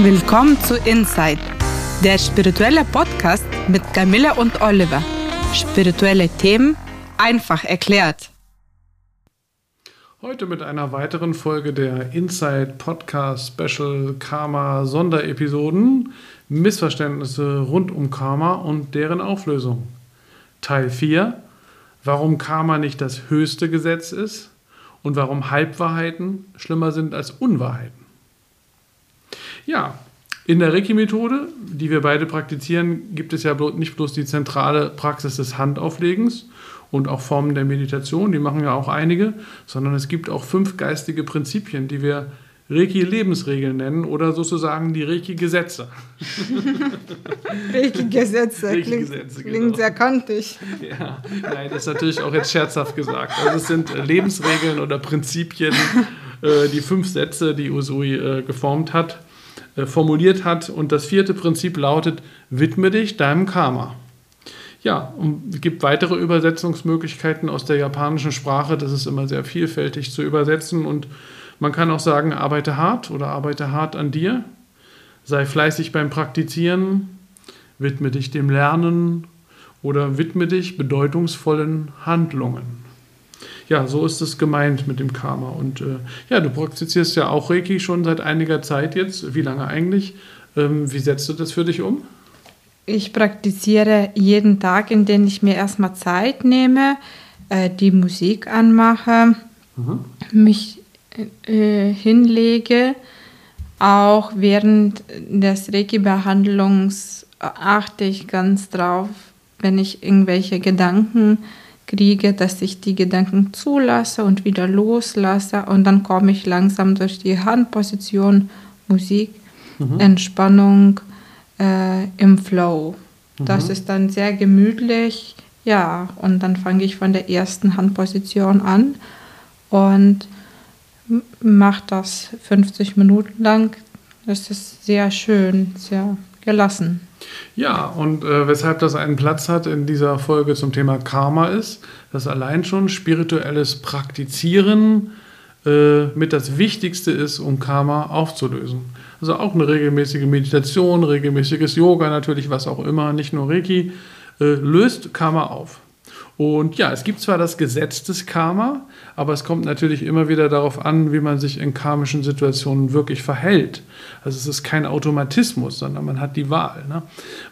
Willkommen zu Inside, der spirituelle Podcast mit Camilla und Oliver. Spirituelle Themen einfach erklärt. Heute mit einer weiteren Folge der Inside Podcast Special Karma Sonderepisoden Missverständnisse rund um Karma und deren Auflösung. Teil 4 Warum Karma nicht das höchste Gesetz ist und warum Halbwahrheiten schlimmer sind als Unwahrheiten. Ja, in der Reiki-Methode, die wir beide praktizieren, gibt es ja nicht bloß die zentrale Praxis des Handauflegens und auch Formen der Meditation, die machen ja auch einige, sondern es gibt auch fünf geistige Prinzipien, die wir Reiki-Lebensregeln nennen oder sozusagen die Reiki-Gesetze. Reiki-Gesetze Reiki klingt, genau. klingt sehr kantig. Ja, nein, das ist natürlich auch jetzt scherzhaft gesagt. Also es sind Lebensregeln oder Prinzipien, äh, die fünf Sätze, die Usui äh, geformt hat äh, formuliert hat. Und das vierte Prinzip lautet, widme dich deinem Karma. Ja, und es gibt weitere Übersetzungsmöglichkeiten aus der japanischen Sprache. Das ist immer sehr vielfältig zu übersetzen. Und man kann auch sagen, arbeite hart oder arbeite hart an dir. Sei fleißig beim Praktizieren. Widme dich dem Lernen oder widme dich bedeutungsvollen Handlungen ja, so ist es gemeint mit dem Karma. Und äh, ja, du praktizierst ja auch Reiki schon seit einiger Zeit jetzt. Wie lange eigentlich? Ähm, wie setzt du das für dich um? Ich praktiziere jeden Tag, in dem ich mir erstmal Zeit nehme, äh, die Musik anmache, mhm. mich äh, hinlege. Auch während des Reiki-Behandlungs achte ich ganz drauf, wenn ich irgendwelche Gedanken kriege, dass ich die Gedanken zulasse und wieder loslasse und dann komme ich langsam durch die Handposition, Musik, mhm. Entspannung äh, im Flow. Mhm. Das ist dann sehr gemütlich, ja, und dann fange ich von der ersten Handposition an und mache das 50 Minuten lang. Das ist sehr schön, sehr gelassen. Ja, und äh, weshalb das einen Platz hat in dieser Folge zum Thema Karma ist, dass allein schon spirituelles Praktizieren äh, mit das Wichtigste ist, um Karma aufzulösen. Also auch eine regelmäßige Meditation, regelmäßiges Yoga natürlich, was auch immer, nicht nur Reiki, äh, löst Karma auf. Und ja, es gibt zwar das Gesetz des Karma, aber es kommt natürlich immer wieder darauf an, wie man sich in karmischen Situationen wirklich verhält. Also es ist kein Automatismus, sondern man hat die Wahl. Ne?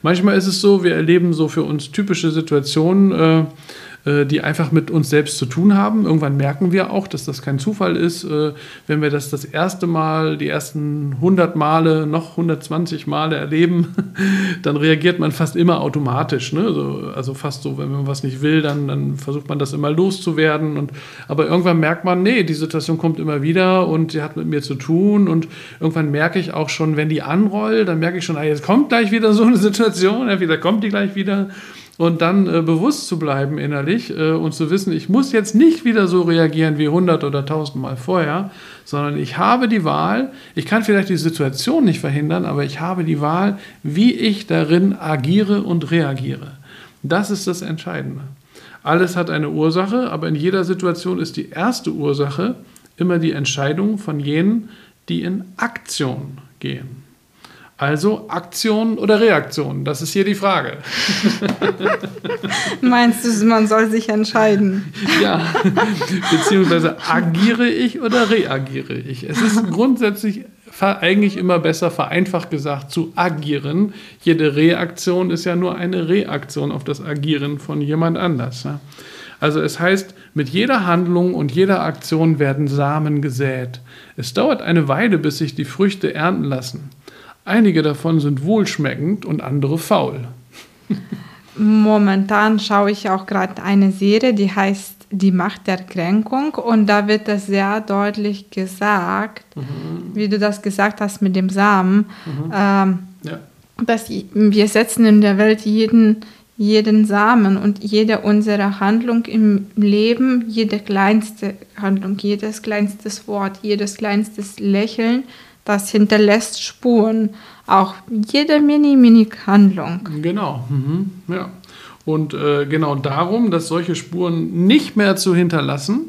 Manchmal ist es so, wir erleben so für uns typische Situationen, äh, die einfach mit uns selbst zu tun haben. Irgendwann merken wir auch, dass das kein Zufall ist. Äh, wenn wir das das erste Mal, die ersten 100 Male, noch 120 Male erleben, dann reagiert man fast immer automatisch. Ne? Also, also, fast so, wenn man was nicht will, dann, dann versucht man das immer loszuwerden. Und, aber irgendwann merkt man, nee, die Situation kommt immer wieder und sie hat mit mir zu tun. Und irgendwann merke ich auch schon, wenn die anrollt, dann merke ich schon, ah, jetzt kommt gleich wieder so eine Situation, entweder kommt die gleich wieder und dann äh, bewusst zu bleiben innerlich äh, und zu wissen, ich muss jetzt nicht wieder so reagieren wie 100 oder 1000 Mal vorher, sondern ich habe die Wahl, ich kann vielleicht die Situation nicht verhindern, aber ich habe die Wahl, wie ich darin agiere und reagiere. Das ist das Entscheidende. Alles hat eine Ursache, aber in jeder Situation ist die erste Ursache immer die Entscheidung von jenen, die in Aktion gehen. Also Aktion oder Reaktion? Das ist hier die Frage. Meinst du, man soll sich entscheiden? Ja, beziehungsweise agiere ich oder reagiere ich? Es ist grundsätzlich eigentlich immer besser, vereinfacht gesagt, zu agieren. Jede Reaktion ist ja nur eine Reaktion auf das Agieren von jemand anders. Ne? Also es heißt, mit jeder Handlung und jeder Aktion werden Samen gesät. Es dauert eine Weile, bis sich die Früchte ernten lassen. Einige davon sind wohlschmeckend und andere faul. Momentan schaue ich auch gerade eine Serie, die heißt Die Macht der Kränkung und da wird das sehr deutlich gesagt, mhm. wie du das gesagt hast mit dem Samen, mhm. ähm, ja. dass wir setzen in der Welt jeden, jeden Samen und jede unserer Handlung im Leben, jede kleinste Handlung, jedes kleinste Wort, jedes kleinste Lächeln das hinterlässt Spuren. Auch jede Mini-Mini-Handlung. Genau, mhm. ja. Und äh, genau darum, dass solche Spuren nicht mehr zu hinterlassen,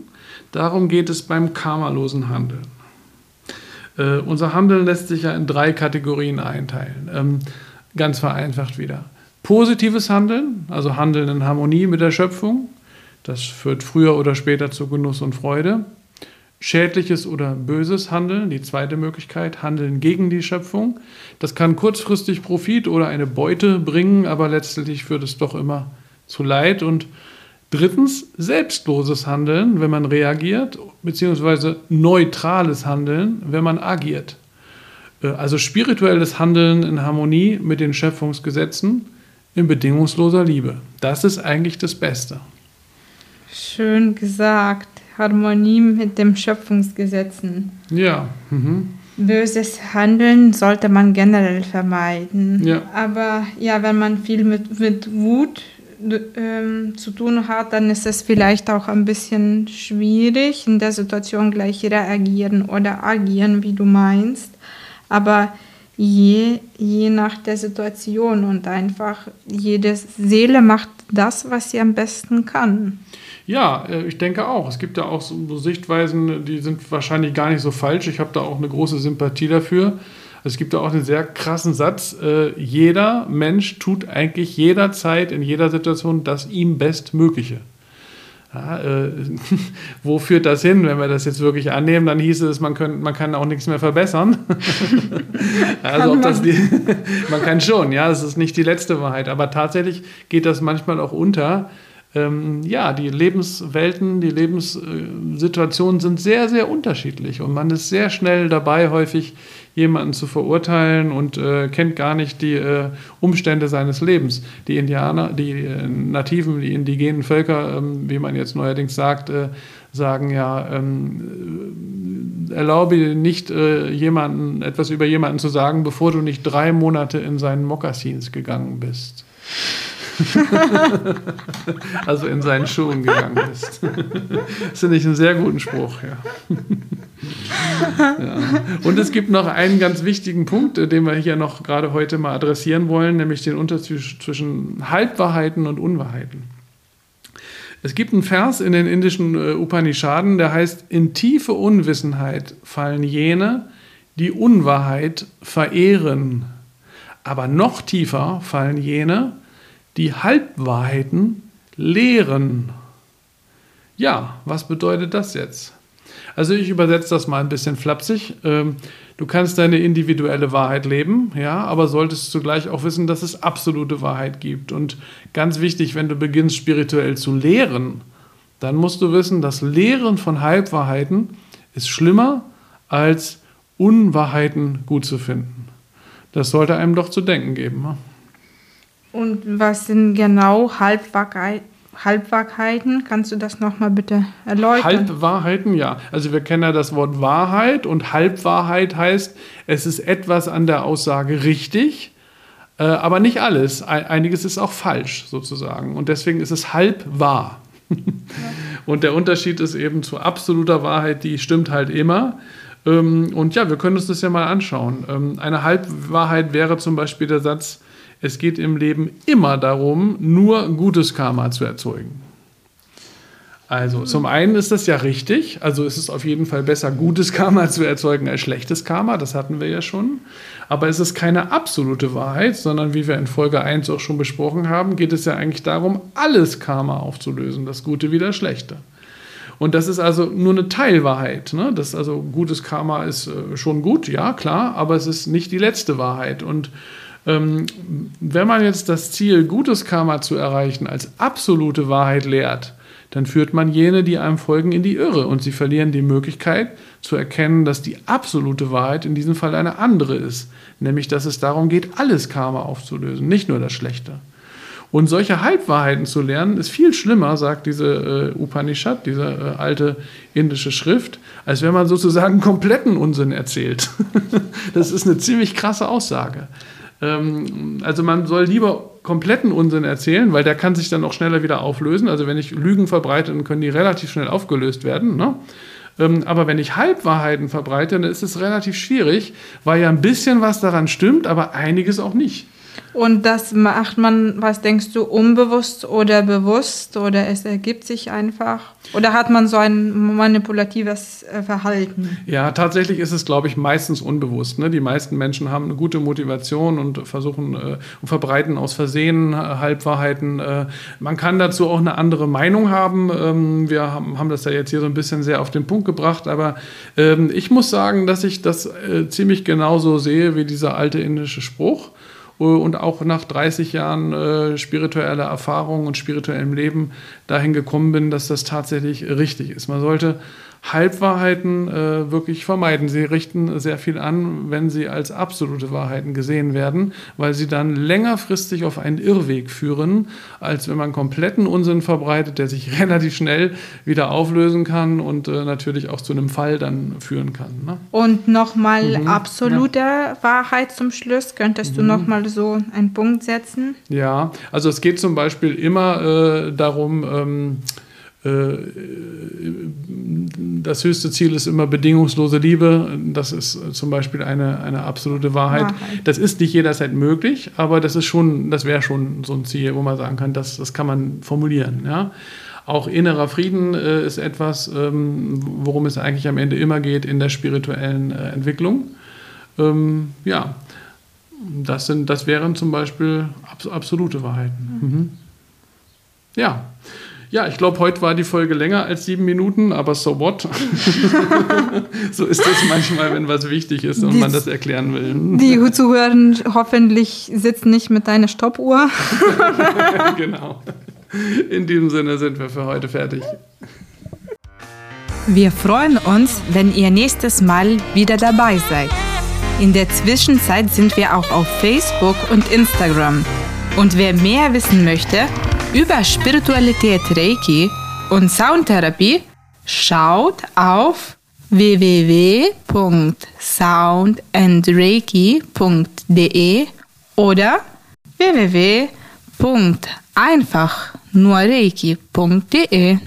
darum geht es beim karmalosen Handeln. Äh, unser Handeln lässt sich ja in drei Kategorien einteilen. Ähm, ganz vereinfacht wieder. Positives Handeln, also Handeln in Harmonie mit der Schöpfung, das führt früher oder später zu Genuss und Freude. Schädliches oder böses Handeln, die zweite Möglichkeit, Handeln gegen die Schöpfung. Das kann kurzfristig Profit oder eine Beute bringen, aber letztlich führt es doch immer zu Leid. Und drittens, selbstloses Handeln, wenn man reagiert, beziehungsweise neutrales Handeln, wenn man agiert. Äh, also spirituelles Handeln in Harmonie mit den Schöpfungsgesetzen in bedingungsloser Liebe. Das ist eigentlich das Beste. Schön gesagt. Harmonie mit den Schöpfungsgesetzen. Ja. Mhm. Böses Handeln sollte man generell vermeiden. Ja. Aber ja, wenn man viel mit, mit Wut ähm, zu tun hat, dann ist es vielleicht auch ein bisschen schwierig, in der Situation gleich reagieren oder agieren, wie du meinst. Aber je, je nach der Situation und einfach jede Seele macht das, was sie am besten kann. Ja, äh, ich denke auch. Es gibt ja auch so Sichtweisen, die sind wahrscheinlich gar nicht so falsch. Ich habe da auch eine große Sympathie dafür. Es gibt da auch einen sehr krassen Satz. Äh, jeder Mensch tut eigentlich jederzeit in jeder Situation das ihm Bestmögliche. Ja, äh, wo führt das hin, wenn wir das jetzt wirklich annehmen? Dann hieße es, man, könnt, man kann auch nichts mehr verbessern. also ob das die, man kann schon, ja, das ist nicht die letzte Wahrheit. Aber tatsächlich geht das manchmal auch unter. Ähm, ja, die Lebenswelten, die Lebenssituationen sind sehr, sehr unterschiedlich und man ist sehr schnell dabei, häufig jemanden zu verurteilen und äh, kennt gar nicht die äh, Umstände seines Lebens. Die Indianer, die äh, Nativen, die indigenen Völker, ähm, wie man jetzt neuerdings sagt, äh, sagen ja, ähm, erlaube nicht äh, jemanden etwas über jemanden zu sagen, bevor du nicht drei Monate in seinen Mokassins gegangen bist. also in seinen Schuhen gegangen ist. das finde ich einen sehr guten Spruch, ja. ja. Und es gibt noch einen ganz wichtigen Punkt, den wir hier noch gerade heute mal adressieren wollen, nämlich den Unterschied zwischen Halbwahrheiten und Unwahrheiten. Es gibt einen Vers in den indischen äh, Upanishaden, der heißt, in tiefe Unwissenheit fallen jene, die Unwahrheit verehren. Aber noch tiefer fallen jene, die Halbwahrheiten lehren. Ja, was bedeutet das jetzt? Also ich übersetze das mal ein bisschen flapsig. Ähm, du kannst deine individuelle Wahrheit leben, ja, aber solltest zugleich auch wissen, dass es absolute Wahrheit gibt. Und ganz wichtig, wenn du beginnst spirituell zu lehren, dann musst du wissen, das Lehren von Halbwahrheiten ist schlimmer als Unwahrheiten gut zu finden. Das sollte einem doch zu denken geben. Und was sind genau Halbwahrheit, Halbwahrheiten? Kannst du das nochmal bitte erläutern? Halbwahrheiten, ja. Also wir kennen ja das Wort Wahrheit und Halbwahrheit heißt, es ist etwas an der Aussage richtig, äh, aber nicht alles. Einiges ist auch falsch sozusagen. Und deswegen ist es halb wahr. Ja. Und der Unterschied ist eben zu absoluter Wahrheit, die stimmt halt immer. Ähm, und ja, wir können uns das ja mal anschauen. Ähm, eine Halbwahrheit wäre zum Beispiel der Satz, es geht im Leben immer darum, nur gutes Karma zu erzeugen. Also zum einen ist das ja richtig, also ist es auf jeden Fall besser, gutes Karma zu erzeugen als schlechtes Karma, das hatten wir ja schon. Aber es ist keine absolute Wahrheit, sondern wie wir in Folge 1 auch schon besprochen haben, geht es ja eigentlich darum, alles Karma aufzulösen, das Gute wie das Schlechte. Und das ist also nur eine Teilwahrheit. Ne? Das also gutes Karma ist äh, schon gut, ja klar, aber es ist nicht die letzte Wahrheit. Und wenn man jetzt das Ziel, gutes Karma zu erreichen, als absolute Wahrheit lehrt, dann führt man jene, die einem folgen, in die Irre und sie verlieren die Möglichkeit zu erkennen, dass die absolute Wahrheit in diesem Fall eine andere ist, nämlich dass es darum geht, alles Karma aufzulösen, nicht nur das Schlechte. Und solche Halbwahrheiten zu lernen, ist viel schlimmer, sagt diese äh, Upanishad, diese äh, alte indische Schrift, als wenn man sozusagen kompletten Unsinn erzählt. das ist eine ziemlich krasse Aussage. Ähm, also man soll lieber kompletten Unsinn erzählen, weil der kann sich dann auch schneller wieder auflösen. Also wenn ich Lügen verbreite, dann können die relativ schnell aufgelöst werden. Ne? Ähm, aber wenn ich Halbwahrheiten verbreite, dann ist es relativ schwierig, weil ja ein bisschen was daran stimmt, aber einiges auch nicht. Und das macht man, was denkst du, unbewusst oder bewusst oder es ergibt sich einfach? Oder hat man so ein manipulatives äh, Verhalten? Ja, tatsächlich ist es, glaube ich, meistens unbewusst. Ne? Die meisten Menschen haben eine gute Motivation und versuchen äh, und verbreiten aus Versehen äh, Halbwahrheiten. Äh, man kann dazu auch eine andere Meinung haben. Ähm, wir haben, haben das ja jetzt hier so ein bisschen sehr auf den Punkt gebracht, aber ähm, ich muss sagen, dass ich das äh, ziemlich genauso sehe wie dieser alte indische Spruch. Äh, und auch nach 30 Jahren äh, spiritueller Erfahrung und spirituellem Leben dahin gekommen bin, dass das tatsächlich richtig ist. Man sollte Halbwahrheiten äh, wirklich vermeiden. Sie richten sehr viel an, wenn sie als absolute Wahrheiten gesehen werden, weil sie dann längerfristig auf einen Irrweg führen, als wenn man kompletten Unsinn verbreitet, der sich relativ schnell wieder auflösen kann und äh, natürlich auch zu einem Fall dann führen kann. Ne? Und nochmal mhm. absolute ja. Wahrheit zum Schluss. Könntest mhm. du nochmal so einen Punkt setzen? Ja, also es geht zum Beispiel immer äh, darum, ähm, äh, das höchste Ziel ist immer bedingungslose Liebe. Das ist zum Beispiel eine, eine absolute Wahrheit. Wahrheit. Das ist nicht jederzeit möglich, aber das ist schon, das wäre schon so ein Ziel, wo man sagen kann, das, das kann man formulieren. Ja? Auch innerer Frieden äh, ist etwas, ähm, worum es eigentlich am Ende immer geht in der spirituellen äh, Entwicklung. Ähm, ja, das, sind, das wären zum Beispiel abs absolute Wahrheiten. Mhm. Ja. Ja, ich glaube, heute war die Folge länger als sieben Minuten, aber so what? so ist das manchmal, wenn was wichtig ist und die, man das erklären will. Die Zuhörer hoffentlich sitzen nicht mit deiner Stoppuhr. genau. In diesem Sinne sind wir für heute fertig. Wir freuen uns, wenn ihr nächstes Mal wieder dabei seid. In der Zwischenzeit sind wir auch auf Facebook und Instagram. Und wer mehr wissen möchte, über Spiritualität Reiki und Soundtherapie, schaut auf www.soundandreiki.de oder www.einfachnurreiki.de.